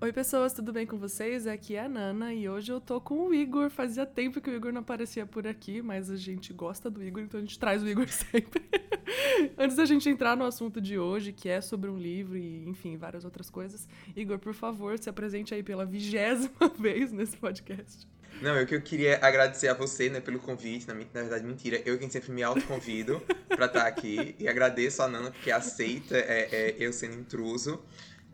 Oi, pessoas, tudo bem com vocês? Aqui é a Nana e hoje eu tô com o Igor. Fazia tempo que o Igor não aparecia por aqui, mas a gente gosta do Igor, então a gente traz o Igor sempre. Antes da gente entrar no assunto de hoje, que é sobre um livro e, enfim, várias outras coisas, Igor, por favor, se apresente aí pela vigésima vez nesse podcast. Não, eu que eu queria agradecer a você, né, pelo convite. Na, na verdade, mentira. Eu quem sempre me autoconvido pra estar aqui. E agradeço a Nana porque aceita é, é, eu sendo intruso.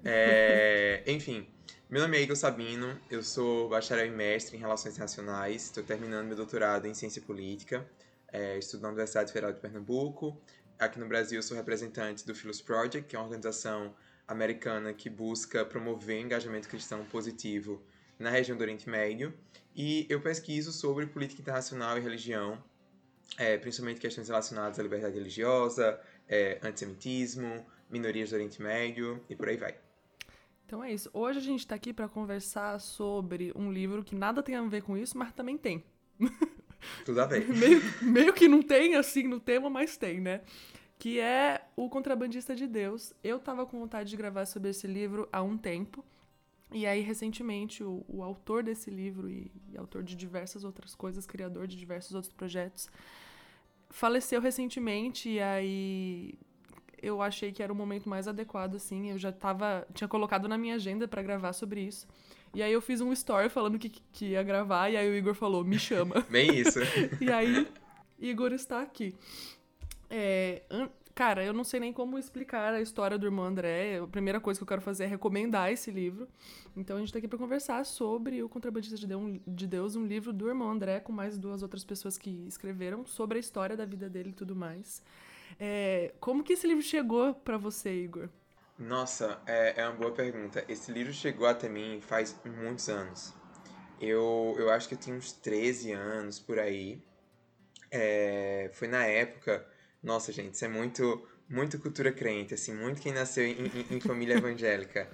É, enfim, meu nome é Igor Sabino, eu sou bacharel e mestre em Relações Internacionais, estou terminando meu doutorado em Ciência Política, é, estudo na Universidade Federal de Pernambuco. Aqui no Brasil, sou representante do Philos Project, que é uma organização americana que busca promover engajamento cristão positivo na região do Oriente Médio. E eu pesquiso sobre política internacional e religião, é, principalmente questões relacionadas à liberdade religiosa, é, antissemitismo, minorias do Oriente Médio e por aí vai. Então é isso. Hoje a gente está aqui para conversar sobre um livro que nada tem a ver com isso, mas também tem. Tudo a ver. meio, meio que não tem assim no tema, mas tem, né? Que é O Contrabandista de Deus. Eu tava com vontade de gravar sobre esse livro há um tempo. E aí, recentemente, o, o autor desse livro e, e autor de diversas outras coisas, criador de diversos outros projetos, faleceu recentemente. E aí eu achei que era o momento mais adequado, assim. Eu já tava. Tinha colocado na minha agenda para gravar sobre isso. E aí eu fiz um story falando que, que ia gravar, e aí o Igor falou, me chama. Bem isso. e aí, Igor está aqui. É, cara, eu não sei nem como explicar a história do irmão André. A primeira coisa que eu quero fazer é recomendar esse livro. Então a gente está aqui para conversar sobre O Contrabandista de Deus, um livro do irmão André, com mais duas outras pessoas que escreveram sobre a história da vida dele e tudo mais. É, como que esse livro chegou para você, Igor? Nossa, é, é uma boa pergunta. Esse livro chegou até mim faz muitos anos. Eu, eu acho que eu tinha uns 13 anos por aí. É, foi na época. Nossa, gente, isso é muito, muito cultura crente, assim, muito quem nasceu em, em, em família evangélica.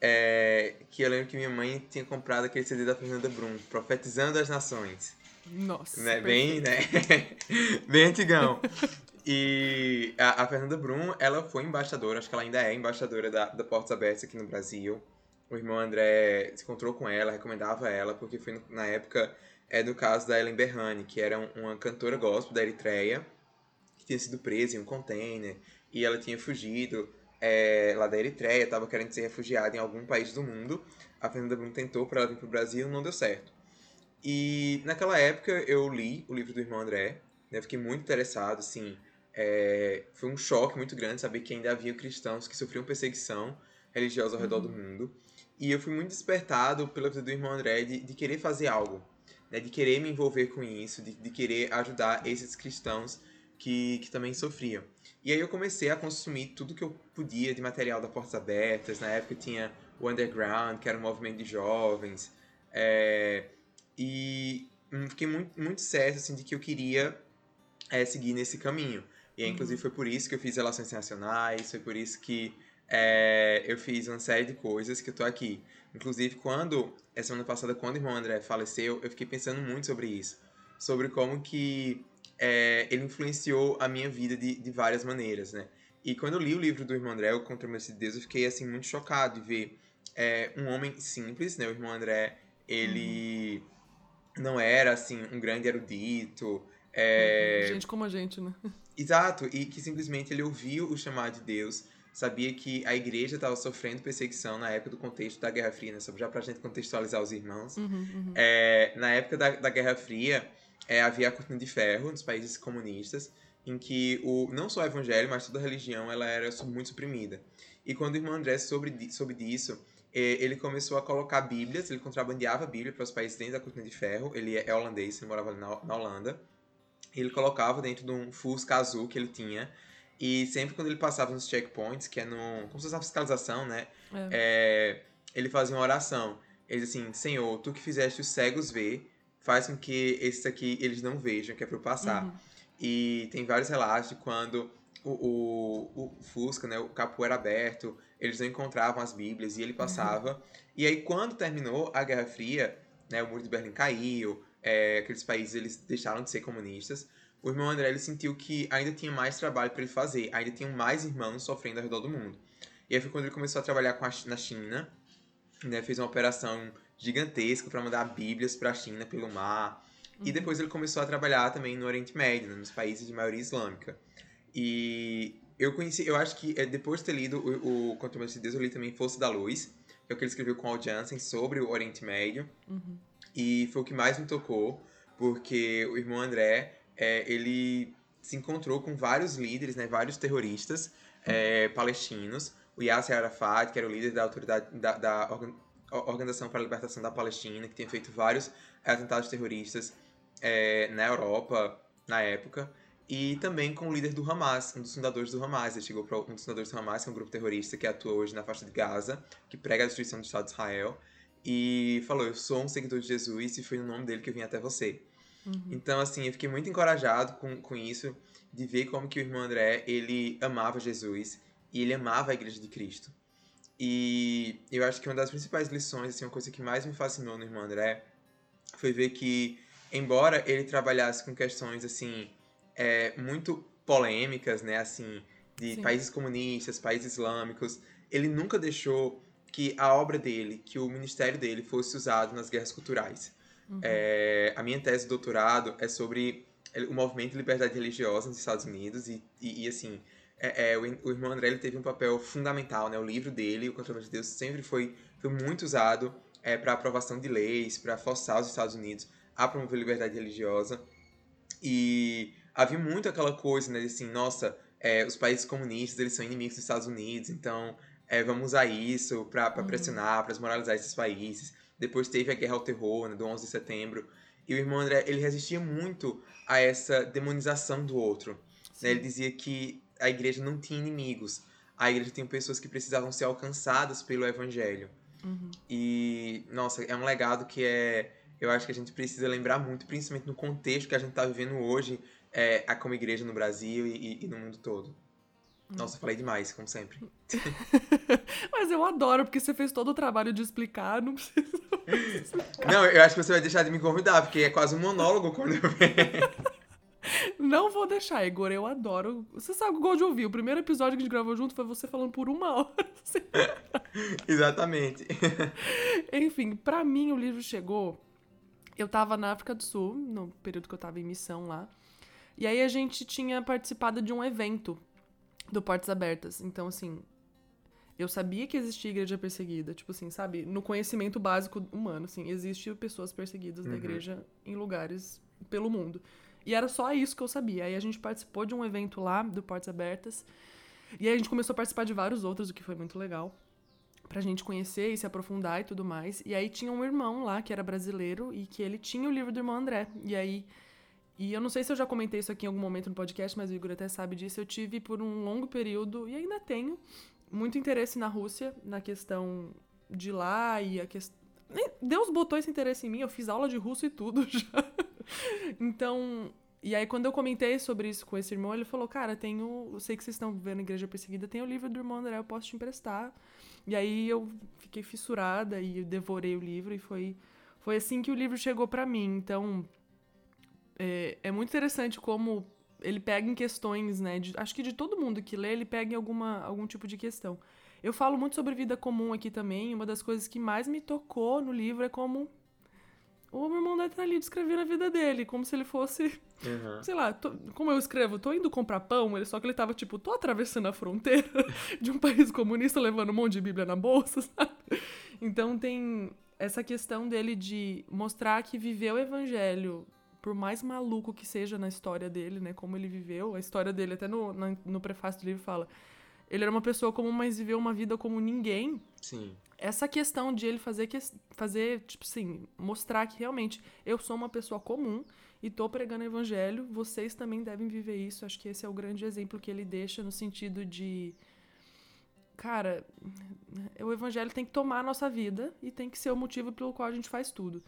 É, que eu lembro que minha mãe tinha comprado aquele CD da Fernanda Brum, Profetizando as Nações. Nossa. Né? Bem, né? Bem antigão. E a, a, Fernanda Brum, ela foi embaixadora, acho que ela ainda é embaixadora da, da Portas Abertas aqui no Brasil. O irmão André se encontrou com ela, recomendava ela, porque foi no, na época é do caso da Ellen Berhane, que era um, uma cantora gospel da Eritreia, que tinha sido presa em um container, e ela tinha fugido é, lá da Eritreia, estava querendo ser refugiada em algum país do mundo. A Fernanda Brum tentou para ela vir para o Brasil, não deu certo. E naquela época eu li o livro do irmão André, né, fiquei muito interessado, assim, é, foi um choque muito grande saber que ainda havia cristãos que sofriam perseguição religiosa ao redor uhum. do mundo. E eu fui muito despertado pela vida do irmão André de, de querer fazer algo, né, de querer me envolver com isso, de, de querer ajudar esses cristãos que, que também sofriam. E aí eu comecei a consumir tudo que eu podia de material da Portas Abertas. Na época tinha o Underground, que era um movimento de jovens. É, e hum, fiquei muito, muito certo assim, de que eu queria é, seguir nesse caminho. E inclusive foi por isso que eu fiz relações internacionais, foi por isso que é, eu fiz uma série de coisas que eu tô aqui. Inclusive, quando, essa semana passada, quando o irmão André faleceu, eu fiquei pensando muito sobre isso. Sobre como que é, ele influenciou a minha vida de, de várias maneiras, né? E quando eu li o livro do irmão André, O Contra o de Deus, eu fiquei, assim, muito chocado de ver é, um homem simples, né? O irmão André, ele uhum. não era, assim, um grande erudito, é... Gente como a gente, né? Exato, e que simplesmente ele ouviu o chamado de Deus, sabia que a igreja estava sofrendo perseguição na época do contexto da Guerra Fria, né? já pra gente contextualizar os irmãos. Uhum, uhum. É, na época da, da Guerra Fria, é, havia a cortina de ferro nos países comunistas, em que o, não só o evangelho, mas toda a religião ela era muito suprimida. E quando o irmão André soube, soube disso, é, ele começou a colocar bíblias, ele contrabandeava a Bíblia para os países dentro da cortina de ferro, ele é holandês, ele morava na, na Holanda, ele colocava dentro de um Fusca azul que ele tinha. E sempre quando ele passava nos checkpoints, que é no. como se fosse uma fiscalização, né? É. É, ele fazia uma oração. Ele dizia assim: Senhor, tu que fizeste os cegos ver, faz com que esses aqui eles não vejam, que é para eu passar. Uhum. E tem vários relatos de quando o, o, o, Fusca, né, o capô era aberto, eles não encontravam as Bíblias e ele passava. Uhum. E aí, quando terminou a Guerra Fria, né, o Muro de Berlim caiu, é, aqueles países eles deixaram de ser comunistas, o irmão André ele sentiu que ainda tinha mais trabalho para ele fazer, ainda tinham mais irmãos sofrendo ao redor do mundo. E aí foi quando ele começou a trabalhar com a, na China, né, fez uma operação gigantesca para mandar Bíblias para a China pelo mar. Uhum. E depois ele começou a trabalhar também no Oriente Médio, né, nos países de maioria islâmica. E eu conheci, eu acho que é, depois de ter lido o, o Contrabandista de Deus, eu li também Força da Luz, que é o que ele escreveu com Al Jansen sobre o Oriente Médio. Uhum. E foi o que mais me tocou, porque o irmão André, é, ele se encontrou com vários líderes, né, vários terroristas é, palestinos. O Yasser Arafat, que era o líder da autoridade da, da Organização para a Libertação da Palestina, que tinha feito vários atentados terroristas é, na Europa na época. E também com o líder do Hamas, um dos fundadores do Hamas. Ele chegou para um dos fundadores do Hamas, que é um grupo terrorista que atua hoje na faixa de Gaza, que prega a destruição do Estado de Israel. E falou: Eu sou um seguidor de Jesus e foi no nome dele que eu vim até você. Uhum. Então, assim, eu fiquei muito encorajado com, com isso, de ver como que o irmão André, ele amava Jesus e ele amava a Igreja de Cristo. E eu acho que uma das principais lições, assim, uma coisa que mais me fascinou no irmão André, foi ver que, embora ele trabalhasse com questões, assim, é, muito polêmicas, né, assim, de Sim. países comunistas, países islâmicos, ele nunca deixou que a obra dele, que o ministério dele fosse usado nas guerras culturais. Uhum. É, a minha tese de doutorado é sobre o movimento de liberdade religiosa nos Estados Unidos e, e, e assim, é, é, o, o, irmão André ele teve um papel fundamental, né? O livro dele, O Controle de Deus, sempre foi, foi muito usado é, para aprovação de leis, para forçar os Estados Unidos a promover liberdade religiosa. E havia muito aquela coisa, né, assim, nossa, é, os países comunistas, eles são inimigos dos Estados Unidos, então é, vamos usar isso para uhum. pressionar, para desmoralizar esses países. Depois teve a guerra ao terror, né, do 11 de setembro. E o irmão André, ele resistia muito a essa demonização do outro. Né? Ele dizia que a igreja não tinha inimigos. A igreja tinha pessoas que precisavam ser alcançadas pelo evangelho. Uhum. E, nossa, é um legado que é eu acho que a gente precisa lembrar muito, principalmente no contexto que a gente está vivendo hoje, é, como igreja no Brasil e, e no mundo todo. Nossa, falei demais, como sempre. Mas eu adoro, porque você fez todo o trabalho de explicar, não precisa. Não, eu acho que você vai deixar de me convidar, porque é quase um monólogo quando eu. Não vou deixar, Igor, eu adoro. Você sabe o gosto de ouvir. O primeiro episódio que a gente gravou junto foi você falando por uma hora. Exatamente. Enfim, para mim o livro chegou. Eu tava na África do Sul, no período que eu tava em missão lá. E aí a gente tinha participado de um evento do Portas Abertas. Então, assim, eu sabia que existia igreja perseguida. Tipo assim, sabe? No conhecimento básico humano, assim, existe pessoas perseguidas uhum. da igreja em lugares pelo mundo. E era só isso que eu sabia. Aí a gente participou de um evento lá, do Portas Abertas. E aí a gente começou a participar de vários outros, o que foi muito legal. Pra gente conhecer e se aprofundar e tudo mais. E aí tinha um irmão lá, que era brasileiro, e que ele tinha o livro do irmão André. E aí e eu não sei se eu já comentei isso aqui em algum momento no podcast, mas o Igor até sabe disso. Eu tive por um longo período, e ainda tenho, muito interesse na Rússia, na questão de lá e a questão. Deus botou esse interesse em mim, eu fiz aula de russo e tudo já. então, e aí quando eu comentei sobre isso com esse irmão, ele falou: Cara, tenho. Eu sei que vocês estão vivendo igreja perseguida, tem o livro do irmão André, eu posso te emprestar. E aí eu fiquei fissurada e devorei o livro, e foi, foi assim que o livro chegou para mim. Então é, é muito interessante como ele pega em questões, né? De, acho que de todo mundo que lê, ele pega em alguma, algum tipo de questão. Eu falo muito sobre vida comum aqui também. Uma das coisas que mais me tocou no livro é como o meu irmão deve estar ali descrevendo a vida dele, como se ele fosse. Uhum. Sei lá, tô, como eu escrevo, tô indo comprar pão, ele, só que ele tava tipo, tô atravessando a fronteira de um país comunista levando um monte de Bíblia na bolsa, sabe? Então tem essa questão dele de mostrar que viver o evangelho por mais maluco que seja na história dele, né? Como ele viveu, a história dele, até no, no, no prefácio do livro fala. Ele era uma pessoa comum, mas viveu uma vida como ninguém. Sim. Essa questão de ele fazer, que, fazer tipo assim, mostrar que realmente eu sou uma pessoa comum e tô pregando o evangelho, vocês também devem viver isso. Acho que esse é o grande exemplo que ele deixa no sentido de. Cara, o evangelho tem que tomar a nossa vida e tem que ser o motivo pelo qual a gente faz tudo.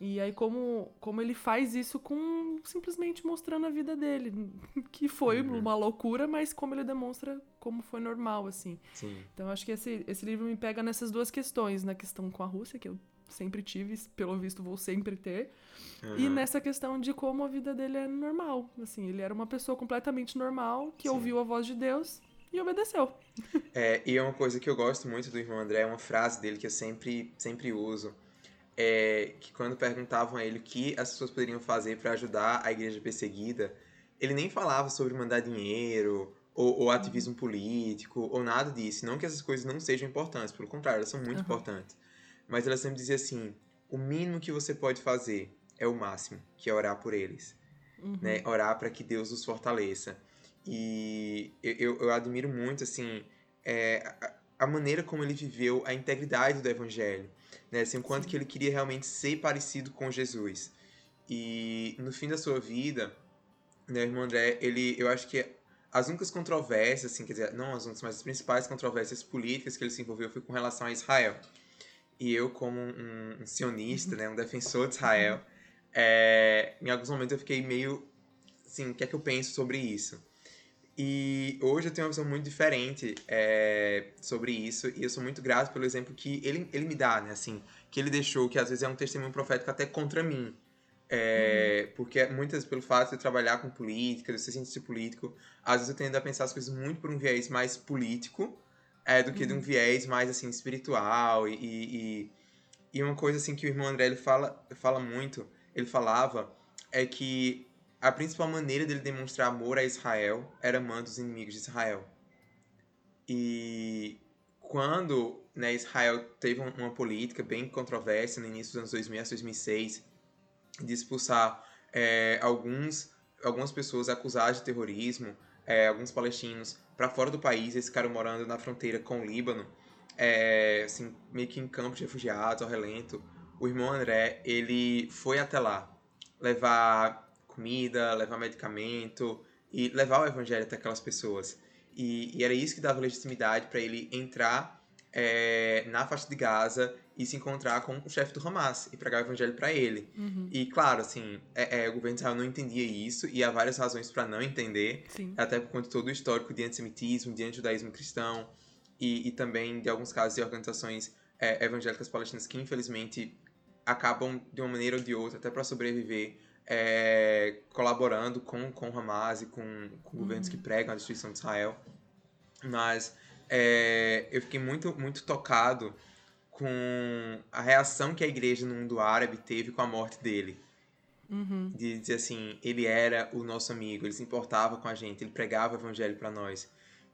E aí, como, como ele faz isso com simplesmente mostrando a vida dele, que foi uhum. uma loucura, mas como ele demonstra como foi normal, assim. Sim. Então, acho que esse, esse livro me pega nessas duas questões, na questão com a Rússia, que eu sempre tive, pelo visto vou sempre ter, uhum. e nessa questão de como a vida dele é normal. Assim, ele era uma pessoa completamente normal, que Sim. ouviu a voz de Deus e obedeceu. É, e é uma coisa que eu gosto muito do irmão André, é uma frase dele que eu sempre, sempre uso. É que quando perguntavam a ele o que as pessoas poderiam fazer para ajudar a igreja perseguida, ele nem falava sobre mandar dinheiro ou, ou, ativismo político ou nada disso. Não que essas coisas não sejam importantes, pelo contrário, elas são muito uhum. importantes. Mas ela sempre dizia assim: o mínimo que você pode fazer é o máximo, que é orar por eles. Uhum. Né? Orar para que Deus os fortaleça. E eu, eu admiro muito, assim, é, a, a, maneira como ele viveu a integridade do evangelho. Né? Assim, o quanto que ele queria realmente ser parecido com Jesus. E no fim da sua vida, né, o irmão André, ele, eu acho que as únicas controvérsias, assim, quer dizer, não as únicas, mas as principais controvérsias políticas que ele se envolveu foi com relação a Israel. E eu, como um, um sionista, né, um defensor de Israel, é, em alguns momentos eu fiquei meio, assim, o que é que eu penso sobre isso? E hoje eu tenho uma visão muito diferente é, sobre isso, e eu sou muito grato pelo exemplo que ele, ele me dá, né, assim, que ele deixou, que às vezes é um testemunho profético até contra mim. É, uhum. Porque muitas, pelo fato de eu trabalhar com política, de ser cientista político, às vezes eu tendo a pensar as coisas muito por um viés mais político é, do que uhum. de um uhum. viés mais, assim, espiritual. E, e, e, uma coisa, assim, que o irmão André, ele fala, fala muito, ele falava, é que a principal maneira dele demonstrar amor a Israel era amando os inimigos de Israel. E quando né, Israel teve uma política bem controversa no início dos anos 2000 a 2006, de expulsar é, alguns, algumas pessoas acusadas de terrorismo, é, alguns palestinos, para fora do país, eles ficaram morando na fronteira com o Líbano, é, assim, meio que em campos de refugiados, ao relento. O irmão André, ele foi até lá levar comida, levar medicamento e levar o evangelho até aquelas pessoas. E, e era isso que dava legitimidade para ele entrar é, na faixa de Gaza e se encontrar com o chefe do Hamas e pregar o evangelho para ele. Uhum. E claro, assim, é, é, o governo de Israel não entendia isso e há várias razões para não entender, Sim. até por conta de todo o histórico de antissemitismo, de antijudaísmo cristão e, e também de alguns casos de organizações é, evangélicas palestinas que infelizmente acabam de uma maneira ou de outra, até para sobreviver, é, colaborando com, com o Hamas e com, com uhum. governos que pregam a destruição de Israel. Mas é, eu fiquei muito, muito tocado com a reação que a igreja no mundo árabe teve com a morte dele. Uhum. De dizer assim, ele era o nosso amigo, ele se importava com a gente, ele pregava o evangelho para nós.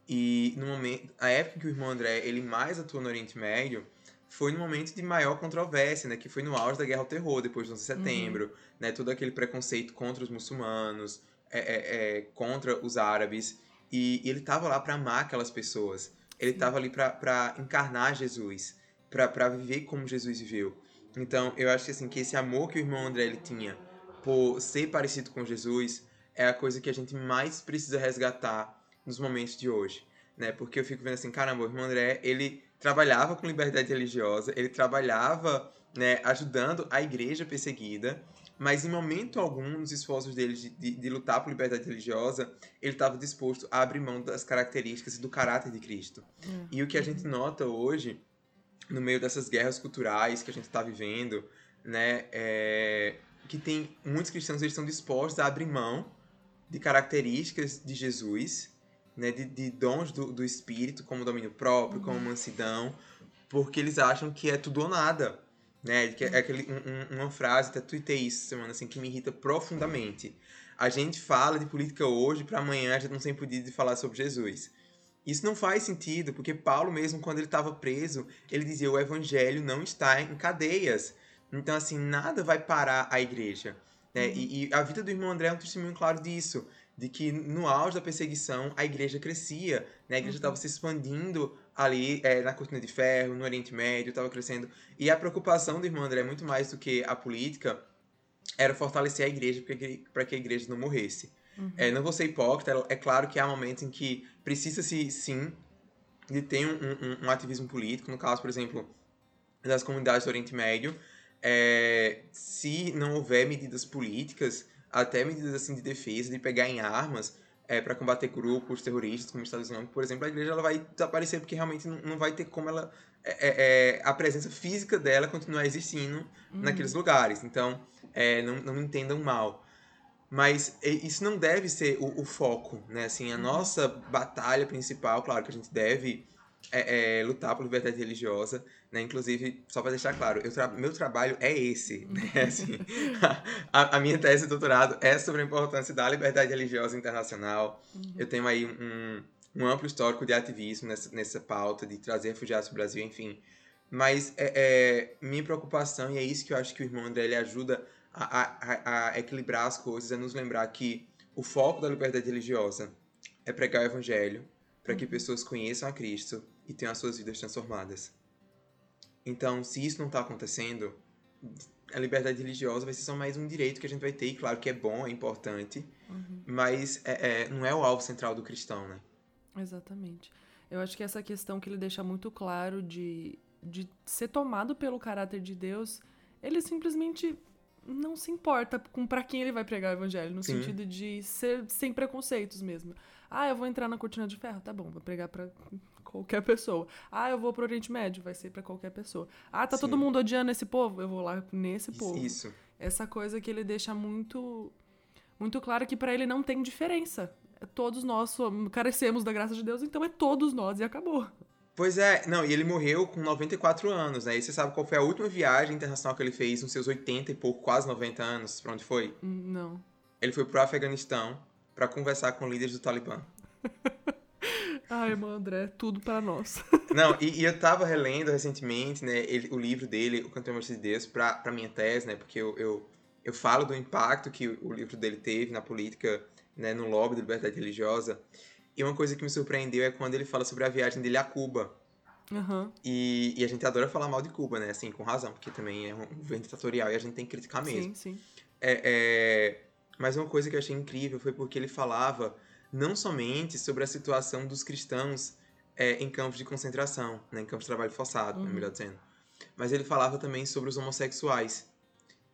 E no momento, a época que o irmão André ele mais atuou no Oriente Médio foi no momento de maior controvérsia, né, que foi no auge da Guerra ao Terror, depois do 11 de uhum. setembro, uhum. né, todo aquele preconceito contra os muçulmanos, é, é, é, contra os árabes, e, e ele estava lá para amar aquelas pessoas. Ele estava ali para encarnar Jesus para viver como Jesus viveu. Então, eu acho que assim que esse amor que o irmão André ele tinha por ser parecido com Jesus é a coisa que a gente mais precisa resgatar nos momentos de hoje, né? Porque eu fico vendo assim, caramba, o irmão André, ele trabalhava com liberdade religiosa, ele trabalhava, né, ajudando a igreja perseguida, mas em momento algum, nos esforços dele de, de, de lutar por liberdade religiosa, ele estava disposto a abrir mão das características e do caráter de Cristo. Uhum. E o que a gente nota hoje no meio dessas guerras culturais que a gente está vivendo, né, é, que tem muitos cristãos eles estão dispostos a abrir mão de características de Jesus, né, de, de dons do, do Espírito, como domínio próprio, como uhum. mansidão, porque eles acham que é tudo ou nada, né, que é aquele, um, uma frase, até tuitei isso semana, assim, que me irrita profundamente. A gente fala de política hoje, para amanhã a gente não tem podido falar sobre Jesus. Isso não faz sentido, porque Paulo mesmo, quando ele estava preso, ele dizia o evangelho não está em cadeias. Então, assim, nada vai parar a igreja. Né? Uhum. E, e, a vida do irmão André é um testemunho claro disso. De que no auge da perseguição, a igreja crescia. Né? A igreja estava uhum. se expandindo ali é, na Cortina de Ferro, no Oriente Médio, estava crescendo. E a preocupação do irmão André, muito mais do que a política, era fortalecer a igreja para que a igreja não morresse. Uhum. É, não vou ser hipócrita, é claro que há momentos em que precisa-se, sim, de ter um, um, um, ativismo político, no caso, por exemplo, das comunidades do Oriente Médio, é, se não houver medidas políticas, até medidas assim de defesa, de pegar em armas é, para combater grupos terroristas como o Estado Islâmico, por exemplo, a igreja ela vai desaparecer porque realmente não, não vai ter como ela é, é, a presença física dela continuar existindo uhum. naqueles lugares. Então, não, não me entendam mal. Mas isso não deve ser o, o foco, né? Assim, a uhum. nossa batalha principal, claro que a gente deve é, é, lutar por liberdade religiosa, né? Inclusive, só para deixar claro, tra meu trabalho é esse, né? Assim, a, a, minha tese de doutorado é sobre a importância da liberdade religiosa internacional. Uhum. Eu tenho aí um, um, amplo histórico de ativismo nessa, nessa pauta, de trazer refugiados para o Brasil, enfim. Mas é, é, minha preocupação, e é isso que eu acho que o irmão André ele ajuda a, a, a equilibrar as coisas, é nos lembrar que o foco da liberdade religiosa é pregar o evangelho, para que uhum. pessoas conheçam a Cristo e tenham as suas vidas transformadas. Então, se isso não está acontecendo, a liberdade religiosa vai ser só mais um direito que a gente vai ter, e claro que é bom, é importante, uhum. mas é, é, não é o alvo central do cristão, né? Exatamente. Eu acho que essa questão que ele deixa muito claro de, de ser tomado pelo caráter de Deus, ele simplesmente não se importa com para quem ele vai pregar o evangelho, no Sim. sentido de ser sem preconceitos mesmo. Ah, eu vou entrar na cortina de ferro, tá bom, vou pregar para qualquer pessoa. Ah, eu vou pro Oriente Médio, vai ser para qualquer pessoa. Ah, tá Sim. todo mundo odiando esse povo, eu vou lá nesse povo. Isso. Essa coisa que ele deixa muito muito claro que para ele não tem diferença. Todos nós carecemos da graça de Deus, então é todos nós e acabou. Pois é, não, e ele morreu com 94 anos, né? E você sabe qual foi a última viagem internacional que ele fez nos seus 80 e pouco, quase 90 anos? Pra onde foi? Não. Ele foi pro Afeganistão para conversar com líderes do Talibã. Ai, irmão André, tudo para nós. Não, e, e, eu tava relendo recentemente, né, ele, o livro dele, O Cantor de Deus, pra, pra minha tese, né, porque eu, eu, eu falo do impacto que o, o livro dele teve na política, né, no lobby da liberdade religiosa. E uma coisa que me surpreendeu é quando ele fala sobre a viagem dele a Cuba. Uhum. E, e, a gente adora falar mal de Cuba, né? Assim, com razão, porque também é um governo ditatorial e a gente tem que criticar mesmo. Sim, sim. É, é... Mas uma coisa que eu achei incrível foi porque ele falava não somente sobre a situação dos cristãos é, em campos de concentração, né? em campos de trabalho forçado, uhum. melhor dizendo. Mas ele falava também sobre os homossexuais.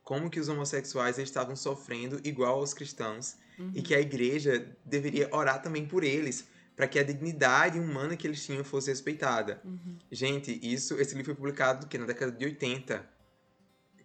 Como que os homossexuais estavam sofrendo igual aos cristãos Uhum. E que a igreja deveria orar também por eles, para que a dignidade humana que eles tinham fosse respeitada. Uhum. Gente, isso, esse livro foi publicado que na década de 80,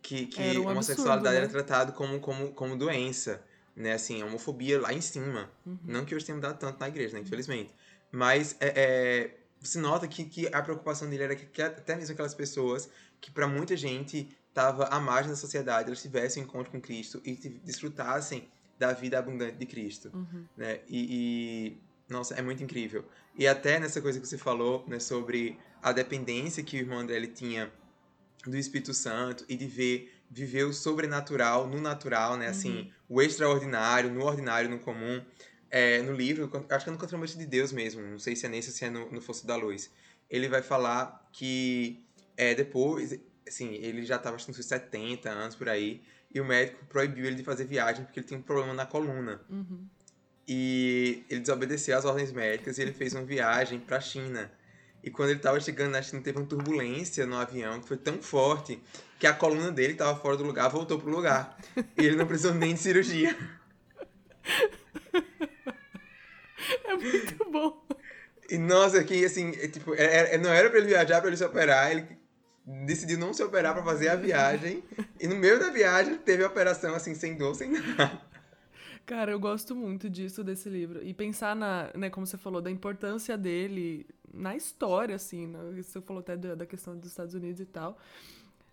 que, que era um homossexualidade absurdo, né? era tratado como, como, como doença, né? Assim, a homofobia lá em cima. Uhum. Não que hoje tenha mudado tanto na igreja, né? Infelizmente. Mas é, é, você nota que, que a preocupação dele era que, que até mesmo aquelas pessoas que para muita gente estava à margem da sociedade, elas tivessem um encontro com Cristo e desfrutassem da vida abundante de Cristo, uhum. né? E, e, nossa, é muito incrível. E até nessa coisa que você falou, né, sobre a dependência que o irmão André ele tinha do Espírito Santo e de ver viver o sobrenatural no natural, né? Assim, uhum. o extraordinário no ordinário, no comum. É, no livro, acho que é no Contramante de Deus mesmo, não sei se é nesse ou se é no, no Fosso da Luz. Ele vai falar que é, depois, assim, ele já estava acho que uns 70 anos por aí, e o médico proibiu ele de fazer viagem porque ele tinha um problema na coluna. Uhum. E ele desobedeceu às ordens médicas e ele fez uma viagem para a China. E quando ele estava chegando na China, teve uma turbulência no avião que foi tão forte que a coluna dele estava fora do lugar, voltou pro lugar. e ele não precisou nem de cirurgia. É muito bom. E nossa, que assim, é, tipo, é, é, não era para ele viajar, para ele se operar, ele decidiu não se operar para fazer a viagem. e no meio da viagem teve a operação assim, sem dor, sem nada. Cara, eu gosto muito disso, desse livro. E pensar na, né, como você falou, da importância dele na história, assim, né? você falou até da, questão dos Estados Unidos e tal.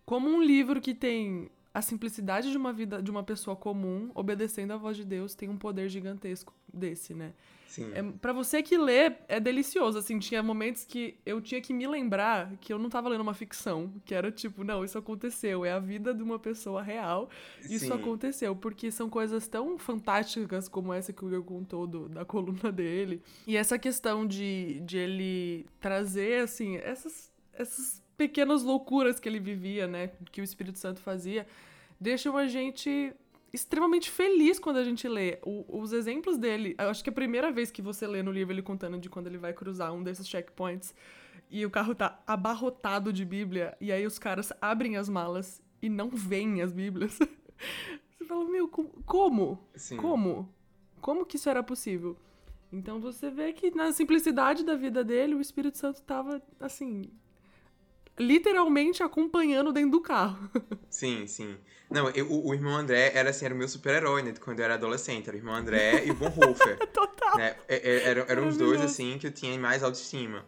Como um livro que tem a simplicidade de uma vida de uma pessoa comum, obedecendo à voz de Deus, tem um poder gigantesco desse, né? Sim. É, para você que lê, é delicioso. Assim, tinha momentos que eu tinha que me lembrar que eu não tava lendo uma ficção. Que era tipo, não, isso aconteceu. É a vida de uma pessoa real. Isso Sim. aconteceu. Porque são coisas tão fantásticas como essa que o Igor contou do, da coluna dele. E essa questão de, de ele trazer, assim, essas, essas pequenas loucuras que ele vivia, né? Que o Espírito Santo fazia. Deixam a gente extremamente feliz quando a gente lê. O, os exemplos dele, eu acho que é a primeira vez que você lê no livro ele contando de quando ele vai cruzar um desses checkpoints e o carro tá abarrotado de Bíblia, e aí os caras abrem as malas e não veem as Bíblias. você fala, meu, como? Sim. Como? Como que isso era possível? Então você vê que na simplicidade da vida dele, o Espírito Santo tava, assim, literalmente acompanhando dentro do carro. Sim, sim. Não, eu, o, o, irmão André era assim, era o meu super-herói, né? Quando eu era adolescente. Era o irmão André e o Bonhoeffer. Total. Né? É, é, eram, eram os dois, assim, que eu tinha mais autoestima.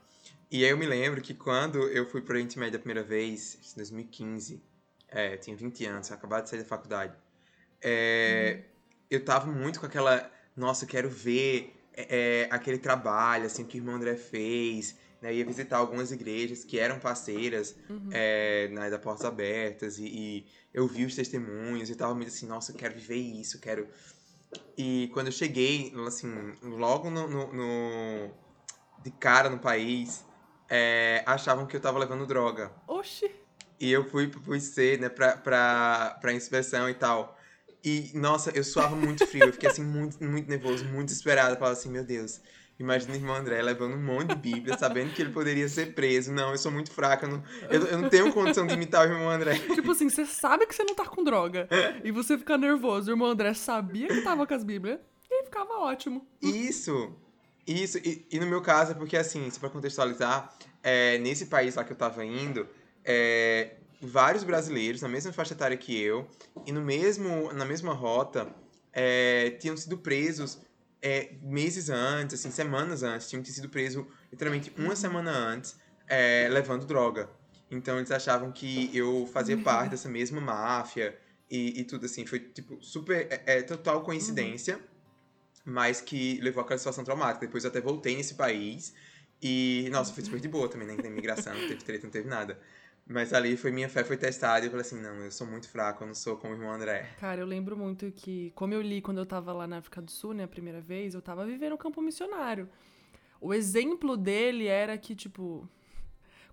E aí eu me lembro que quando eu fui pro Oriente Médio a primeira vez, em 2015, é, eu tinha 20 anos, acabado de sair da faculdade, é, uhum. eu tava muito com aquela, nossa, eu quero ver é, é aquele trabalho, assim, que o irmão André fez, né? Eu ia visitar algumas igrejas que eram parceiras uhum. é, né, da Portas Abertas e, e, eu vi os testemunhos e tava meio assim, nossa, eu quero viver isso, quero... E quando eu cheguei, assim, logo no, no, no de cara no país, é, achavam que eu tava levando droga. Oxi! E eu fui pro IC, né, pra, pra, pra inspeção e tal. E, nossa, eu suava muito frio. Eu fiquei, assim, muito, muito nervoso, muito desesperado. Eu falava assim, meu Deus, imagina o irmão André levando um monte de Bíblia, sabendo que ele poderia ser preso. Não, eu sou muito fraca, eu não, eu, eu não tenho condição de imitar o irmão André. Tipo assim, você sabe que você não tá com droga. e você fica nervoso. O irmão André sabia que tava com as Bíblias e ficava ótimo. Isso! Isso, e, e, no meu caso é porque, assim, só pra contextualizar, é, nesse país lá que eu tava indo, é, vários brasileiros, na mesma faixa etária que eu, e no mesmo, na mesma rota, é, tinham sido presos é, meses antes, assim, semanas antes, tinham sido presos literalmente uma semana antes, é, levando droga. Então eles achavam que eu fazia parte dessa mesma máfia e, e tudo assim. Foi, tipo, super. É, é total coincidência. Uhum mas que levou aquela situação traumática. Depois eu até voltei nesse país e, nossa, foi super de boa também, né? Não imigração, não teve treta, não teve nada. Mas ali foi minha fé foi testada e eu falei assim, não, eu sou muito fraco, eu não sou como o irmão André. Cara, eu lembro muito que, como eu li quando eu tava lá na África do Sul, né, a primeira vez, eu tava vivendo o campo missionário. O exemplo dele era que, tipo,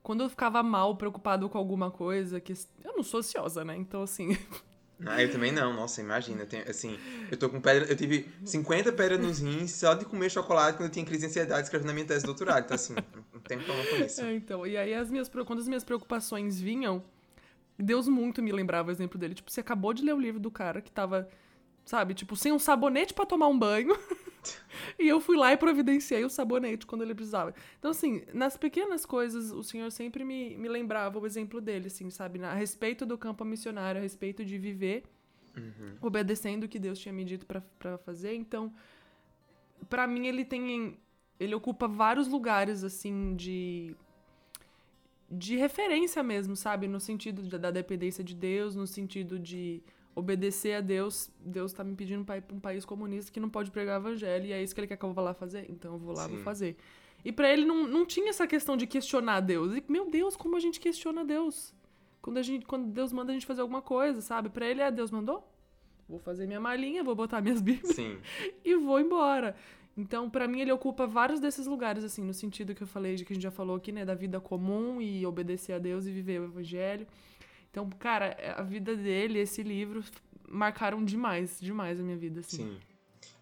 quando eu ficava mal, preocupado com alguma coisa, que eu não sou ansiosa, né? Então, assim, Ah, eu também não. Nossa, imagina. Tenho, assim, eu tô com pedra. Eu tive 50 pedras nos rins só de comer chocolate quando eu tinha crise de ansiedade escrevendo na minha tese de doutorado. Então, assim, tem problema com isso. É, então. E aí, as minhas, quando as minhas preocupações vinham, Deus muito me lembrava o exemplo dele. Tipo, você acabou de ler o livro do cara que tava, sabe, tipo, sem um sabonete para tomar um banho. e eu fui lá e providenciei o sabonete quando ele precisava. Então, assim, nas pequenas coisas, o Senhor sempre me, me lembrava o exemplo dele, assim, sabe? A respeito do campo missionário, a respeito de viver uhum. obedecendo o que Deus tinha me dito para fazer. Então, para mim, ele tem. Ele ocupa vários lugares, assim, de. De referência mesmo, sabe? No sentido da dependência de Deus, no sentido de obedecer a Deus, Deus está me pedindo para ir para um país comunista que não pode pregar o evangelho, e é isso que ele quer que eu vá lá fazer. Então eu vou lá, Sim. vou fazer. E para ele não, não tinha essa questão de questionar Deus. E, meu Deus, como a gente questiona Deus? Quando, a gente, quando Deus manda a gente fazer alguma coisa, sabe? Para ele é Deus mandou? Vou fazer minha malinha, vou botar minhas bíblias Sim. e vou embora. Então, para mim, ele ocupa vários desses lugares, assim, no sentido que eu falei, de que a gente já falou aqui, né? Da vida comum e obedecer a Deus e viver o evangelho. Então, cara, a vida dele, esse livro, marcaram demais, demais a minha vida, assim. Sim.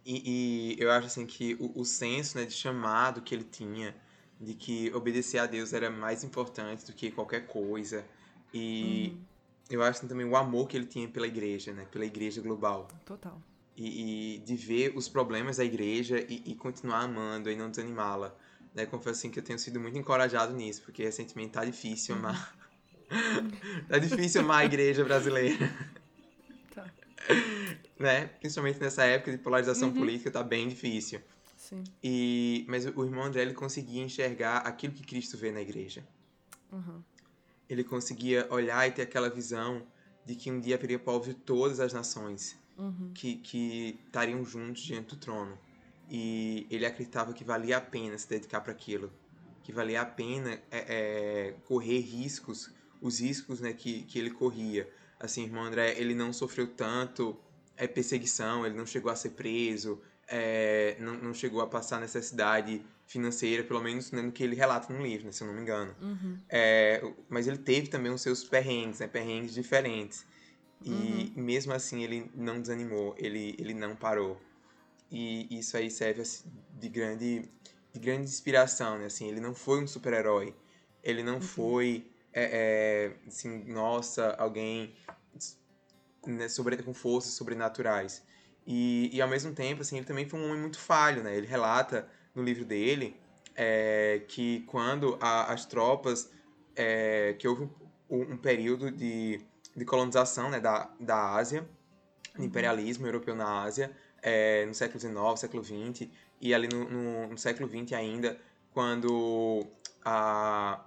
E, e eu acho, assim, que o, o senso, né, de chamado que ele tinha, de que obedecer a Deus era mais importante do que qualquer coisa. E uhum. eu acho assim, também o amor que ele tinha pela igreja, né, pela igreja global. Total. E, e de ver os problemas da igreja e, e continuar amando e não desanimá-la. Né, confesso assim que eu tenho sido muito encorajado nisso, porque recentemente tá difícil uhum. amar tá difícil amar a igreja brasileira. Tá. né? Principalmente nessa época de polarização uhum. política, tá bem difícil. Sim. E, mas o irmão André ele conseguia enxergar aquilo que Cristo vê na igreja. Uhum. Ele conseguia olhar e ter aquela visão de que um dia haveria povo de todas as nações uhum. que, que estariam juntos diante do trono. E ele acreditava que valia a pena se dedicar para aquilo, que valia a pena é, é, correr riscos os riscos né, que, que ele corria. Assim, irmão André, ele não sofreu tanto é, perseguição, ele não chegou a ser preso, é, não, não chegou a passar necessidade financeira, pelo menos né, no que ele relata no livro, né, se eu não me engano. Uhum. É, mas ele teve também os seus perrengues, né, perrengues diferentes. E uhum. mesmo assim ele não desanimou, ele, ele não parou. E isso aí serve assim, de grande, de grande inspiração, né? Assim, ele não foi um super-herói, ele não uhum. foi é, é, assim, nossa, alguém né, sobre, com forças sobrenaturais. E, e ao mesmo tempo, assim, ele também foi um homem muito falho, né? Ele relata no livro dele é, que quando a, as tropas é, que houve um, um, período de, de colonização né, da, da Ásia, uhum. imperialismo europeu na Ásia, é, no século XIX, século XX, e ali no, no, no século XX ainda, quando a,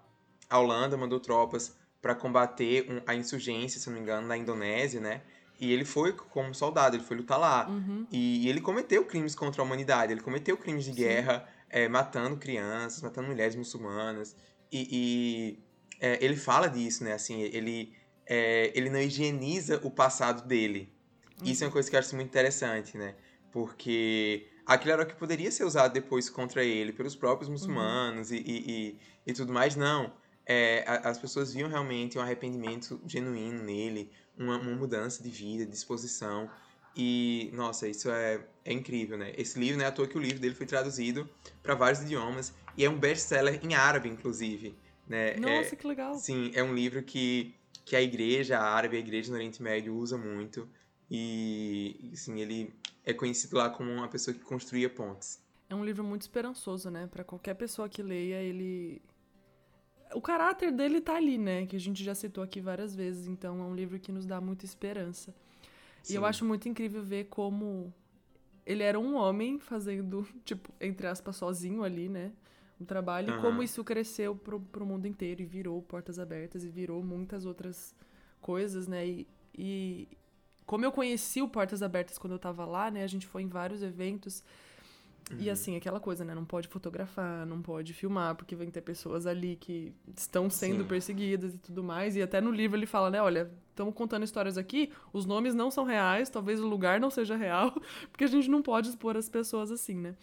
a Holanda mandou tropas para combater um, a insurgência, se não me engano, na Indonésia, né? E ele foi como soldado, ele foi lutar lá. Uhum. E, e, ele cometeu crimes contra a humanidade, ele cometeu crimes de Sim. guerra, é, matando crianças, matando mulheres muçulmanas. E, e é, ele fala disso, né? Assim, ele, é, ele não higieniza o passado dele. Uhum. Isso é uma coisa que eu acho muito interessante, né? Porque aquilo era o que poderia ser usado depois contra ele, pelos próprios uhum. muçulmanos uhum. e, e, e, tudo mais. Não. É, as pessoas viam realmente um arrependimento genuíno nele, uma, uma mudança de vida, de disposição. E, nossa, isso é, é incrível, né? Esse livro, né? À toa que o livro dele foi traduzido para vários idiomas e é um best-seller em árabe, inclusive. Né? Nossa, é, que legal! Sim, é um livro que, que a igreja árabe, a igreja no Oriente Médio usa muito. E, assim, ele é conhecido lá como uma pessoa que construía pontes. É um livro muito esperançoso, né? Para qualquer pessoa que leia, ele o caráter dele tá ali, né? Que a gente já citou aqui várias vezes. Então é um livro que nos dá muita esperança. Sim. E eu acho muito incrível ver como ele era um homem fazendo, tipo, entre aspas, sozinho ali, né? O trabalho, uhum. e como isso cresceu pro, pro mundo inteiro e virou Portas Abertas e virou muitas outras coisas, né? E, e como eu conheci o Portas Abertas quando eu tava lá, né? A gente foi em vários eventos Uhum. E assim, aquela coisa, né? Não pode fotografar, não pode filmar, porque vem ter pessoas ali que estão sendo Sim. perseguidas e tudo mais. E até no livro ele fala, né? Olha, estamos contando histórias aqui, os nomes não são reais, talvez o lugar não seja real, porque a gente não pode expor as pessoas assim, né?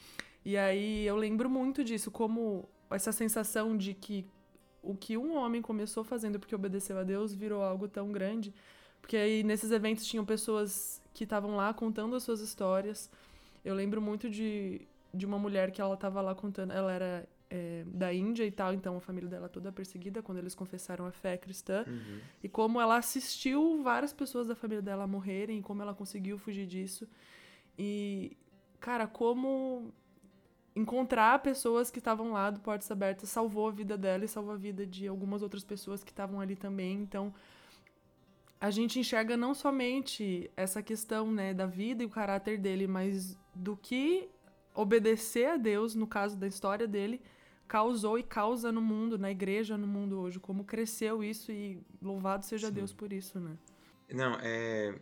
E aí eu lembro muito disso, como essa sensação de que o que um homem começou fazendo porque obedeceu a Deus virou algo tão grande. Porque aí nesses eventos tinham pessoas que estavam lá contando as suas histórias. Eu lembro muito de de uma mulher que ela tava lá contando, ela era é, da Índia e tal, então a família dela toda perseguida quando eles confessaram a fé cristã. Uhum. E como ela assistiu várias pessoas da família dela morrerem e como ela conseguiu fugir disso. E, cara, como encontrar pessoas que estavam lá do Portas Abertas salvou a vida dela e salvou a vida de algumas outras pessoas que estavam ali também. Então, a gente enxerga não somente essa questão, né, da vida e o caráter dele, mas do que obedecer a Deus, no caso da história dele, causou e causa no mundo, na igreja no mundo hoje, como cresceu isso e louvado seja Sim. Deus por isso, né? Não, é,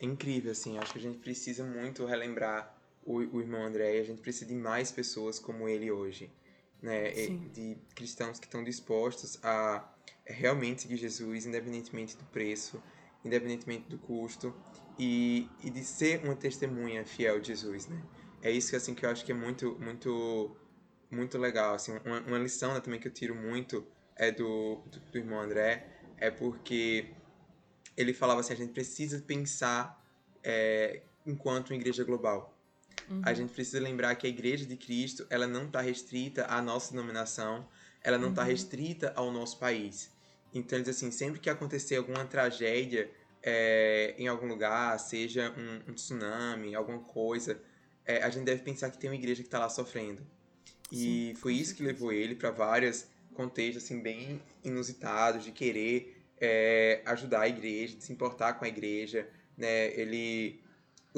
incrível, assim, acho que a gente precisa muito relembrar o, o irmão André a gente precisa de mais pessoas como ele hoje, né? De cristãos que estão dispostos a realmente seguir Jesus, independentemente do preço, independentemente do custo, e, e de ser uma testemunha fiel de Jesus, né? é isso que assim que eu acho que é muito muito muito legal assim uma, uma lição né, também que eu tiro muito é do, do, do irmão André é porque ele falava assim a gente precisa pensar é, enquanto igreja global uhum. a gente precisa lembrar que a igreja de Cristo ela não está restrita à nossa denominação ela não está uhum. restrita ao nosso país então ele diz assim sempre que acontecer alguma tragédia é, em algum lugar seja um, um tsunami alguma coisa é, a gente deve pensar que tem uma igreja que está lá sofrendo. E Sim, foi isso que levou ele para vários contextos assim bem inusitados de querer é, ajudar a igreja, de se importar com a igreja, né? Ele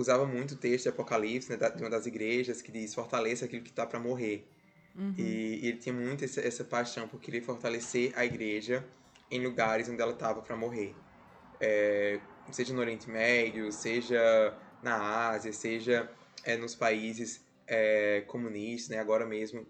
usava muito o texto de Apocalipse, né, de uma das igrejas que diz fortaleça aquilo que está para morrer. Uhum. E, e, ele tinha muito essa, essa, paixão por querer fortalecer a igreja em lugares onde ela estava para morrer. É, seja no Oriente Médio, seja na Ásia, seja é, nos países é, comunistas, né? Agora mesmo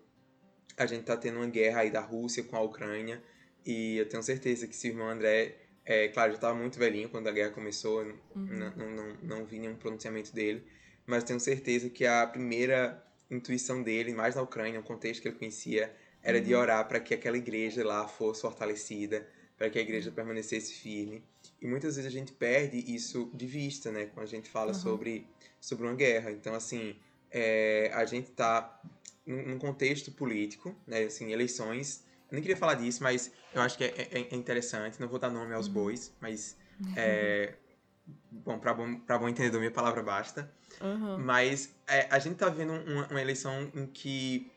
a gente está tendo uma guerra aí da Rússia com a Ucrânia e eu tenho certeza que se o irmão André, é, claro, já estava muito velhinho quando a guerra começou, uhum. não, não, não, vi nenhum pronunciamento dele, mas tenho certeza que a primeira intuição dele, mais na Ucrânia, um contexto que ele conhecia, era uhum. de orar para que aquela igreja lá fosse fortalecida, para que a igreja permanecesse firme. E muitas vezes a gente perde isso de vista, né? Quando a gente fala uhum. sobre sobre uma guerra. Então, assim, é, a gente está num contexto político, né, assim, eleições. Nem queria falar disso, mas eu acho que é, é, é interessante. Não vou dar nome aos bois, mas uhum. é, bom, para bom, pra bom entendedor, minha palavra basta. Uhum. Mas é, a gente está vendo uma, uma, eleição em que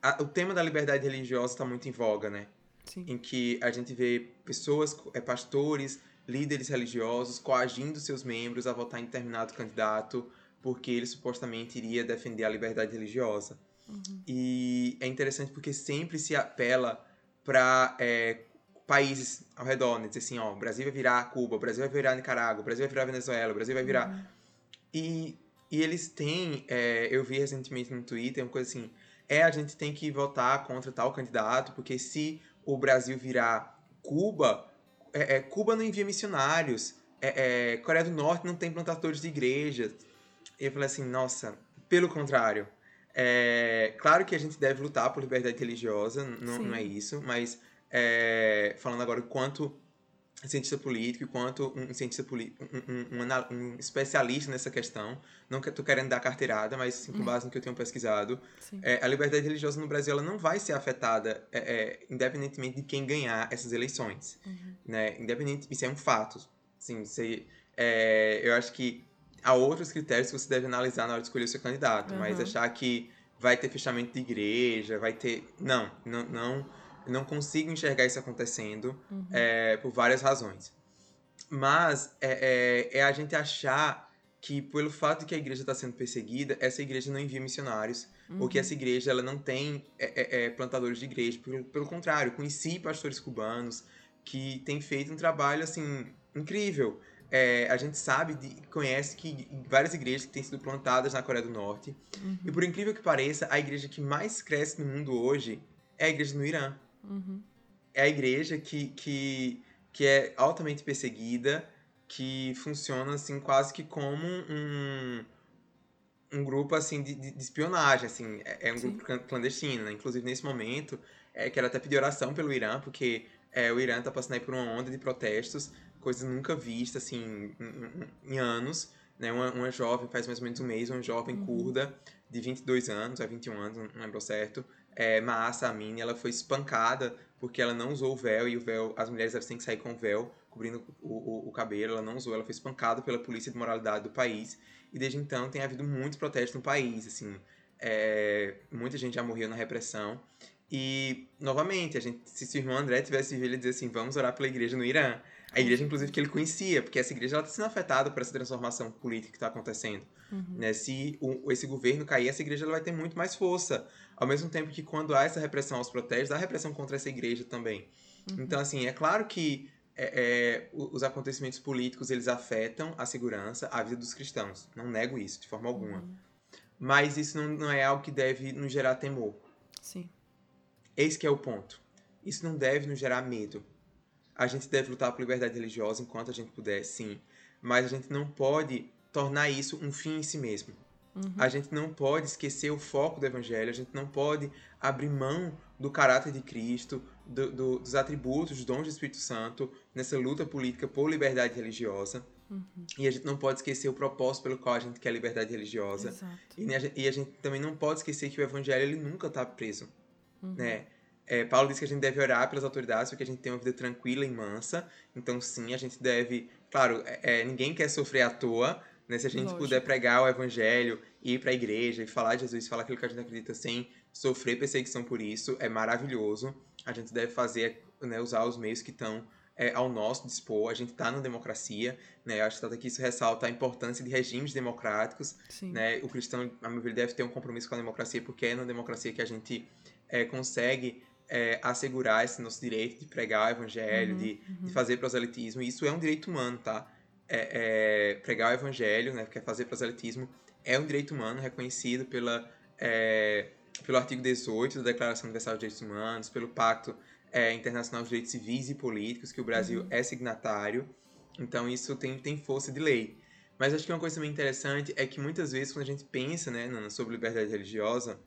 a, o tema da liberdade religiosa está muito em voga, né? Sim. em que a gente vê pessoas, é, pastores, líderes religiosos coagindo seus membros a votar em determinado candidato porque ele supostamente iria defender a liberdade religiosa. Uhum. E é interessante porque sempre se apela para é, países ao redor, né? Dizer assim, ó, o Brasil vai virar Cuba, o Brasil vai virar Nicarágua, o Brasil vai virar Venezuela, o Brasil vai virar... Uhum. E, e eles têm, é, eu vi recentemente no Twitter, uma coisa assim, é a gente tem que votar contra tal candidato, porque se o Brasil virar Cuba, é, é, Cuba não envia missionários, é, é, Coreia do Norte não tem plantadores de igrejas. E eu falei assim, nossa, pelo contrário. É, claro que a gente deve lutar por liberdade religiosa, não, não é isso, mas é, falando agora quanto cientista político, quanto um cientista político, um, um, um, um especialista nessa questão, não que tô querendo dar carteirada, mas assim, com base no que eu tenho pesquisado, é, a liberdade religiosa no Brasil ela não vai ser afetada é, é, independentemente de quem ganhar essas eleições, Uhum. né? Independente, isso é um fato. Assim, você, é, eu acho que há outros critérios que você deve analisar na hora de escolher o seu candidato, mas Aham. achar que vai ter fechamento de igreja, vai ter, não, não, não, não consigo enxergar isso acontecendo Uhum. é, por várias razões. Mas é, é, é a gente achar que, pelo fato de que a igreja está sendo perseguida, essa igreja não envia missionários, ou que Uhum. essa igreja ela não tem é, é, é, plantadores de igreja. Pelo, pelo contrário, conheci pastores cubanos que têm feito um trabalho assim incrível. É, a gente sabe, de, conhece que várias igrejas que têm sido plantadas na Coreia do Norte. Uhum. E por incrível que pareça, a igreja que mais cresce no mundo hoje é a igreja no Irã Uhum. é a igreja que, que, que é altamente perseguida, que funciona assim quase que como um, um grupo assim de, de- espionagem, assim, é, é um Sim. grupo clan- clandestino, né? Inclusive nesse momento, é, quero até pedir oração pelo Irã, porque é, o Irã tá passando aí por uma onda de protestos, coisas nunca vistas assim em, em- anos, né? Uma, uma jovem faz mais ou menos um mês, uma jovem Uhum. curda de 22 anos, ou 21 anos, não lembro certo, é, Maasa Amini, ela foi espancada porque ela não usou o véu e o véu, as mulheres elas têm que sair com o véu cobrindo o, o, o cabelo, ela não usou, ela foi espancada pela polícia de moralidade do país e desde então tem havido muitos protestos no país, assim, é, muita gente já morreu na repressão e novamente, a gente, se seu irmão André tivesse vivo, ele dizer assim, vamos orar pela igreja no Irã, a igreja inclusive que ele conhecia, porque essa igreja está sendo afetada por essa transformação política que está acontecendo Uhum. né? Se o, esse governo cair, essa igreja vai ter muito mais força. Ao mesmo tempo que quando há essa repressão aos protestos, há repressão contra essa igreja também. Uhum. Então, assim, é claro que é, é, os acontecimentos políticos, eles afetam a segurança, a vida dos cristãos. Não nego isso, de forma alguma. Uhum. Mas isso não, não é algo que deve nos gerar temor. Sim. Esse que é o ponto. Isso não deve nos gerar medo. A gente deve lutar por liberdade religiosa enquanto a gente puder, sim. Mas a gente não pode tornar isso um fim em si mesmo. Uhum. A gente não pode esquecer o foco do evangelho, a gente não pode abrir mão do caráter de Cristo, do- do- dos atributos, dos dons do Espírito Santo nessa luta política por liberdade religiosa. Uhum. E a gente não pode esquecer o propósito pelo qual a gente quer liberdade religiosa. E a, gente, e a gente também não pode esquecer que o evangelho ele nunca está preso. Uhum. Né? É, Paulo diz que a gente deve orar pelas autoridades porque a gente tem uma vida tranquila e mansa. Então, sim, a gente deve. Claro, é, é, ninguém quer sofrer à toa. Né? Se a gente Lógico. puder pregar o evangelho, ir para a igreja e falar de Jesus, falar aquilo que a gente acredita sem sofrer perseguição por isso, é maravilhoso. A gente deve fazer, né, usar os meios que estão é, ao nosso dispor. A gente está na democracia. Né? Eu acho que aqui isso ressalta a importância de regimes democráticos Sim. né? O cristão, a meu ver, deve ter um compromisso com a democracia, porque é na democracia que a gente é, consegue é, assegurar esse nosso direito de pregar o evangelho, Uhum, de, uhum. de fazer proselitismo. E isso é um direito humano, tá? É, é, pregar o evangelho, né? Que é fazer proselitismo, é um direito humano reconhecido pela, é, pelo artigo 18 da Declaração Universal dos Direitos Humanos, pelo Pacto é, Internacional dos Direitos Civis e Políticos, que o Brasil Uhum. é signatário. Então isso tem, tem força de lei. Mas acho que uma coisa também interessante é que muitas vezes quando a gente pensa, né, sobre liberdade religiosa,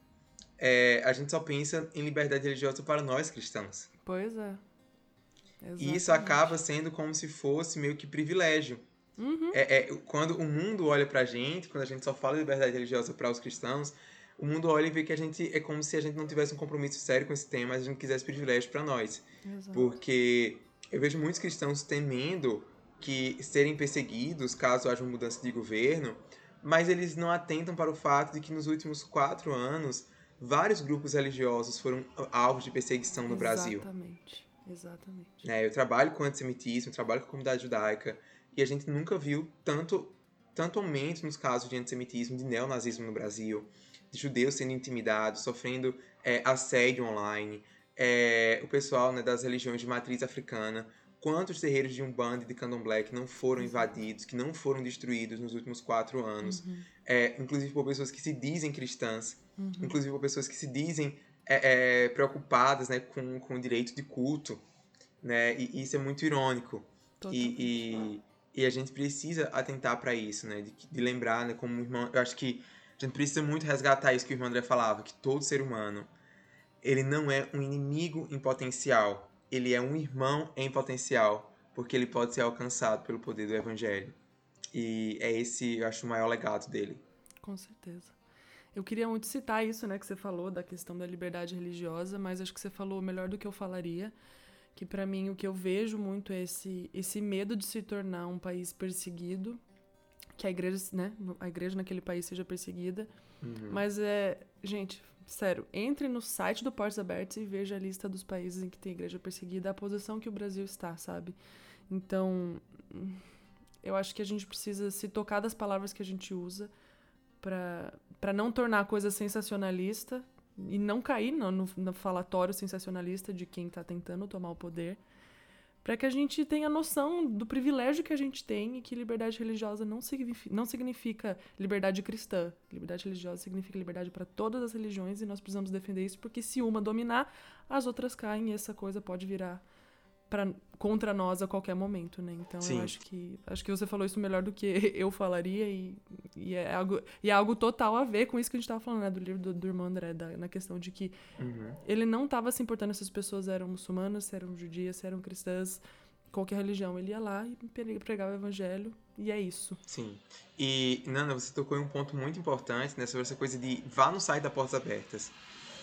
é, a gente só pensa em liberdade religiosa para nós cristãos. Pois é. E isso Exatamente. acaba sendo como se fosse meio que privilégio. Uhum. É, é, quando o mundo olha pra gente, quando a gente só fala de liberdade religiosa para os cristãos, o mundo olha e vê que a gente é como se a gente não tivesse um compromisso sério com esse tema, mas a gente quisesse privilégio para nós. Exato. Porque eu vejo muitos cristãos temendo que serem perseguidos caso haja uma mudança de governo, mas eles não atentam para o fato de que nos últimos quatro anos vários grupos religiosos foram alvos de perseguição no Brasil. Exatamente. Exatamente. É, eu trabalho com antissemitismo, trabalho com a comunidade judaica, e a gente nunca viu tanto, tanto aumento nos casos de antissemitismo, de neonazismo no Brasil, de judeus sendo intimidados, sofrendo é, assédio online, é, o pessoal né, das religiões de matriz africana, quantos terreiros de Umbanda e de Candomblé que não foram invadidos, que não foram destruídos nos últimos quatro anos, Uhum. é, inclusive por pessoas que se dizem cristãs, Uhum. inclusive por pessoas que se dizem é, é, preocupadas né, com, com o direito de culto, né, e isso é muito irônico. E, e, e a gente precisa atentar para isso, né? De, de lembrar, né? Como irmão. Eu acho que a gente precisa muito resgatar isso que o irmão André falava: que todo ser humano ele não é um inimigo em potencial, ele é um irmão em potencial, porque ele pode ser alcançado pelo poder do evangelho. E é esse, eu acho, o maior legado dele. Com certeza. Eu queria muito citar isso, né, que você falou da questão da liberdade religiosa, mas acho que você falou melhor do que eu falaria, que pra mim o que eu vejo muito é esse esse medo de se tornar um país perseguido, que a igreja, né, a igreja naquele país seja perseguida. Mas é, gente, sério, entre no site do Portos Abertos e veja a lista dos países em que tem igreja perseguida, a posição que o Brasil está, sabe? Então, eu acho que a gente precisa se tocar das palavras que a gente usa para não tornar a coisa sensacionalista e não cair no, no, no falatório sensacionalista de quem tá tentando tomar o poder, para que a gente tenha noção do privilégio que a gente tem e que liberdade religiosa não significa, não significa liberdade cristã. Liberdade religiosa significa liberdade para todas as religiões e nós precisamos defender isso porque se uma dominar, as outras caem e essa coisa pode virar pra, contra nós a qualquer momento, né? Então Sim. eu acho que acho que você falou isso melhor do que eu falaria e, e é algo e é algo total a ver com isso que a gente tava falando, né, do livro do, do irmão André, da, na questão de que Uhum. ele não estava se importando se as pessoas eram muçulmanas, se eram judias, se eram cristãs, qualquer religião. Ele ia lá e pre- pregava o evangelho e é isso. Sim. E, Nana, você tocou em um ponto muito importante, né, sobre essa coisa de vá no site da Portas Abertas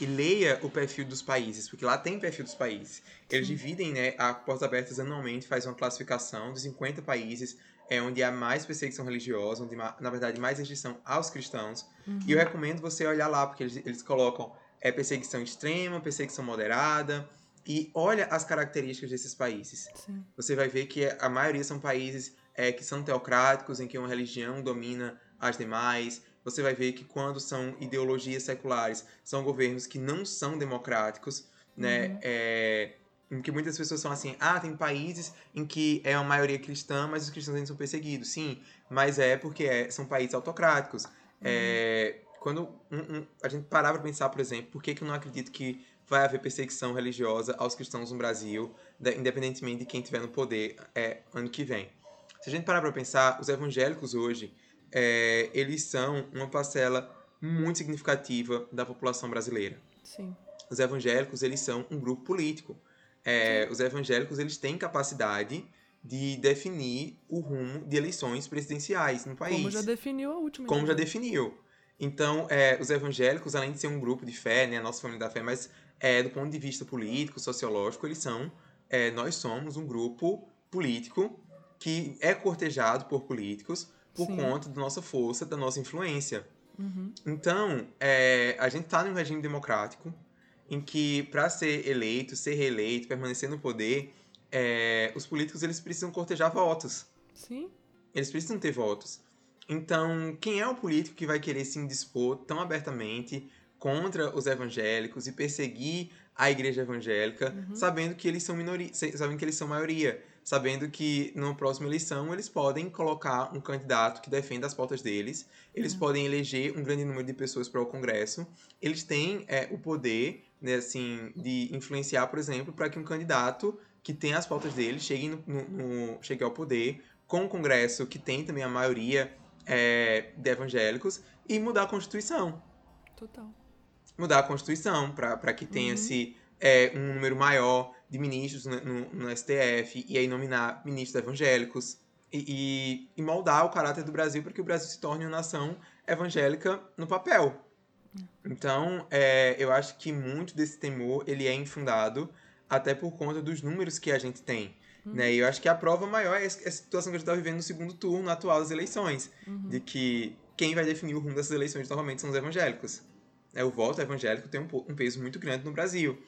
e leia o perfil dos países, porque lá tem perfil dos países. Eles Sim. dividem, né, a Portas Abertas anualmente faz uma classificação dos 50 países é onde há mais perseguição religiosa, onde, na verdade, mais restrição aos cristãos. E eu recomendo você olhar lá, porque eles, eles colocam é, perseguição extrema, perseguição moderada, e olha as características desses países Sim. você vai ver que a maioria são países é, que são teocráticos, em que uma religião domina as demais. Você vai ver que quando são ideologias seculares, são governos que não são democráticos, né? Uhum. É, em que muitas pessoas são assim, ah, tem países em que é uma maioria cristã, mas os cristãos ainda são perseguidos. Sim, mas é porque é- são países autocráticos. É, quando um- um- a gente parar para pensar, por exemplo, por que, que eu não acredito que vai haver perseguição religiosa aos cristãos no Brasil, da- independentemente de quem estiver no poder é, ano que vem. Se a gente parar para pensar, os evangélicos hoje, é, eles são uma parcela muito significativa da população brasileira. Sim. Os evangélicos, eles são um grupo político. É, os evangélicos, eles têm capacidade de definir o rumo de eleições presidenciais no país Como já definiu a última. como já definiu. Então, é, os evangélicos, além de ser um grupo de fé, né, a nossa família da fé, mas é, do ponto de vista político, sociológico, eles são, é, nós somos um grupo político que é cortejado por políticos por Sim. conta da nossa força, da nossa influência. Uhum. Então, é, a gente está num regime democrático em que, para ser eleito, ser reeleito, permanecer no poder, é, os políticos eles precisam cortejar votos. Sim. Eles precisam ter votos. Então, quem é o político que vai querer se indispor tão abertamente contra os evangélicos e perseguir a igreja evangélica, Uhum. sabendo que eles são minoria, sabendo que eles são maioria, sabendo que numa próxima eleição eles podem colocar um candidato que defenda as pautas deles, eles Uhum. podem eleger um grande número de pessoas para o Congresso, eles têm é, o poder, né, assim, de influenciar, por exemplo, para que um candidato que tem as pautas dele chegue, no, no- no- chegue ao poder com um Congresso que tem também a maioria é, de evangélicos e mudar a Constituição. Total. Mudar a Constituição para que Uhum. tenha-se é, um número maior de ministros no, no- no STF e aí nominar ministros evangélicos e, e, e moldar o caráter do Brasil para que o Brasil se torne uma nação evangélica no papel. Então, é, eu acho que muito desse temor ele é infundado até por conta dos números que a gente tem. Né? E eu acho que a prova maior é essa situação que a gente está vivendo no segundo turno atual das eleições. Uhum. De que quem vai definir o rumo dessas eleições novamente são os evangélicos. É, o voto evangélico tem um peso muito grande no Brasil.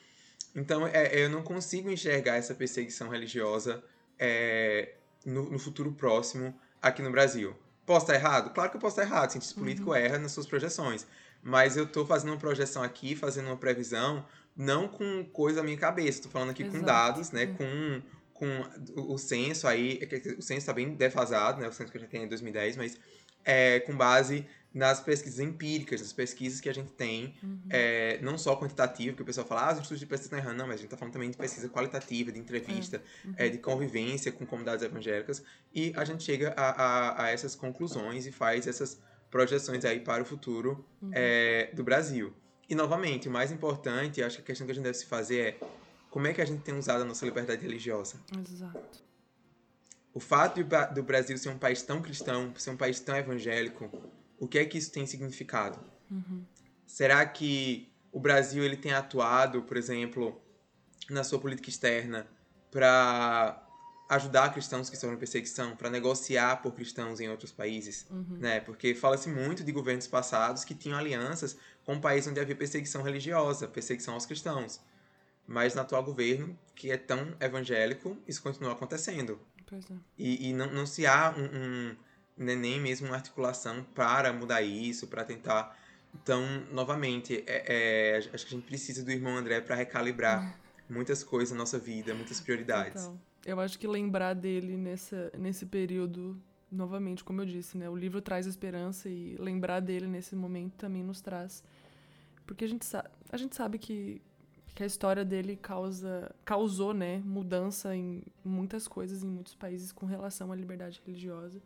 Então, é, eu não consigo enxergar essa perseguição religiosa é, no, no, futuro próximo aqui no Brasil. Posso estar errado? Claro que eu posso estar errado. O cientista uhum. político erra nas suas projeções. Mas eu estou fazendo uma projeção aqui, fazendo uma previsão, não com coisa na minha cabeça. Estou falando aqui Exato. com dados, né? Uhum. Com, com o censo aí. É o censo está bem defasado, né? O censo que a gente tem em 2010, mas é, com base nas pesquisas empíricas, nas pesquisas que a gente tem, uhum. é, não só quantitativa, que o pessoal fala, ah, os estudos de pesquisa estão errando, não, mas a gente está falando também de pesquisa qualitativa, de entrevista, é. Uhum. É, de convivência com comunidades evangélicas, e a gente chega a, a, a, essas conclusões e faz essas projeções aí para o futuro uhum. é, do Brasil. E, novamente, o mais importante, acho que a questão que a gente deve se fazer é como é que a gente tem usado a nossa liberdade religiosa. Exato. O fato do Brasil ser um país tão cristão, ser um país tão evangélico, o que é que isso tem significado? Uhum. Será que o Brasil ele tem atuado, por exemplo, na sua política externa para ajudar cristãos que sofrem perseguição, para negociar por cristãos em outros países, uhum. né? Porque fala-se muito de governos passados que tinham alianças com países onde havia perseguição religiosa, perseguição aos cristãos. Mas no atual governo, que é tão evangélico, isso continua acontecendo. É. E, e não, não se há um, um né, nem mesmo uma articulação para mudar isso, para tentar. Então, novamente, é, é, acho que a gente precisa do irmão André para recalibrar muitas coisas na nossa vida, muitas prioridades. Então, eu acho que lembrar dele nessa, nesse período, novamente, como eu disse, né, o livro traz esperança e lembrar dele nesse momento também nos traz. Porque a gente, a gente sabe que, que a história dele causa, causou né, mudança em muitas coisas em muitos países com relação à liberdade religiosa.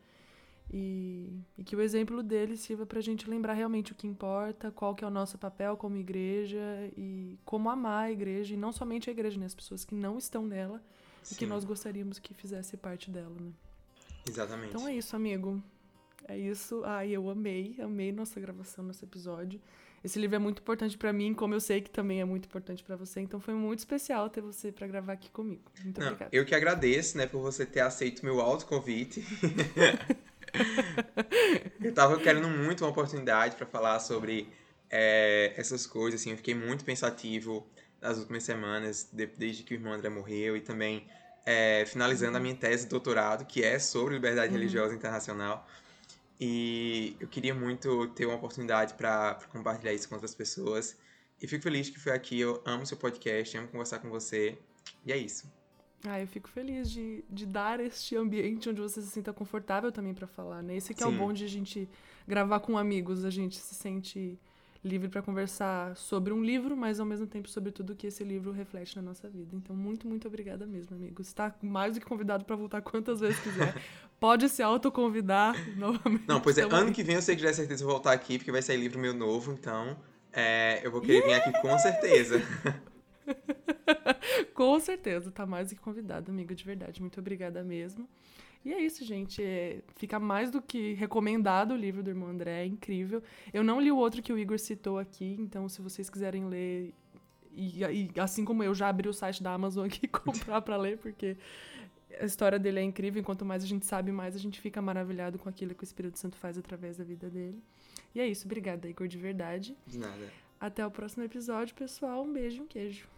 E, e, que o exemplo dele sirva para a gente lembrar realmente o que importa, qual que é o nosso papel como igreja e como amar a igreja, e não somente a igreja, né? As pessoas que não estão nela Sim. e que nós gostaríamos que fizesse parte dela, né? Exatamente. Então é isso, amigo. É isso. Ai, eu amei, amei nossa gravação, nosso episódio. Esse livro é muito importante para mim, como eu sei que também é muito importante para você. Então foi muito especial ter você para gravar aqui comigo. Muito Não, obrigada. Eu que agradeço, né, por você ter aceito meu alto convite. eu tava querendo muito uma oportunidade para falar sobre é, essas coisas, assim, eu fiquei muito pensativo nas últimas semanas, de, desde que o irmão André morreu, e também é, finalizando a minha tese de doutorado, que é sobre liberdade uhum. religiosa internacional. E eu queria muito ter uma oportunidade para compartilhar isso com outras pessoas. E fico feliz que foi aqui. Eu amo seu podcast, amo conversar com você. E é isso. Ah, eu fico feliz de, de dar este ambiente onde você se sinta confortável também para falar, né? Esse que Sim. é o bom de a gente gravar com amigos, a gente se sente livre para conversar sobre um livro, mas ao mesmo tempo sobre tudo que esse livro reflete na nossa vida. Então, muito, muito obrigada mesmo, amigo. Está mais do que convidado para voltar quantas vezes quiser. Pode se autoconvidar novamente. Não, pois é, ano que vem eu sei que já é certeza voltar aqui, porque vai sair livro meu novo, então é, eu vou querer yeah! vir aqui com certeza. Com certeza, tá mais do que convidado, amigo, de verdade. Muito obrigada mesmo. E é isso, gente. É, fica mais do que recomendado o livro do irmão André, é incrível. Eu não li o outro que o Igor citou aqui, então se vocês quiserem ler, e, e assim como eu, já abri o site da Amazon aqui comprar para ler, porque a história dele é incrível. Enquanto mais a gente sabe, mais a gente fica maravilhado com aquilo que o Espírito Santo faz através da vida dele. E é isso. Obrigada, Igor, de verdade. De nada. Até o próximo episódio, pessoal. Um beijo, um queijo.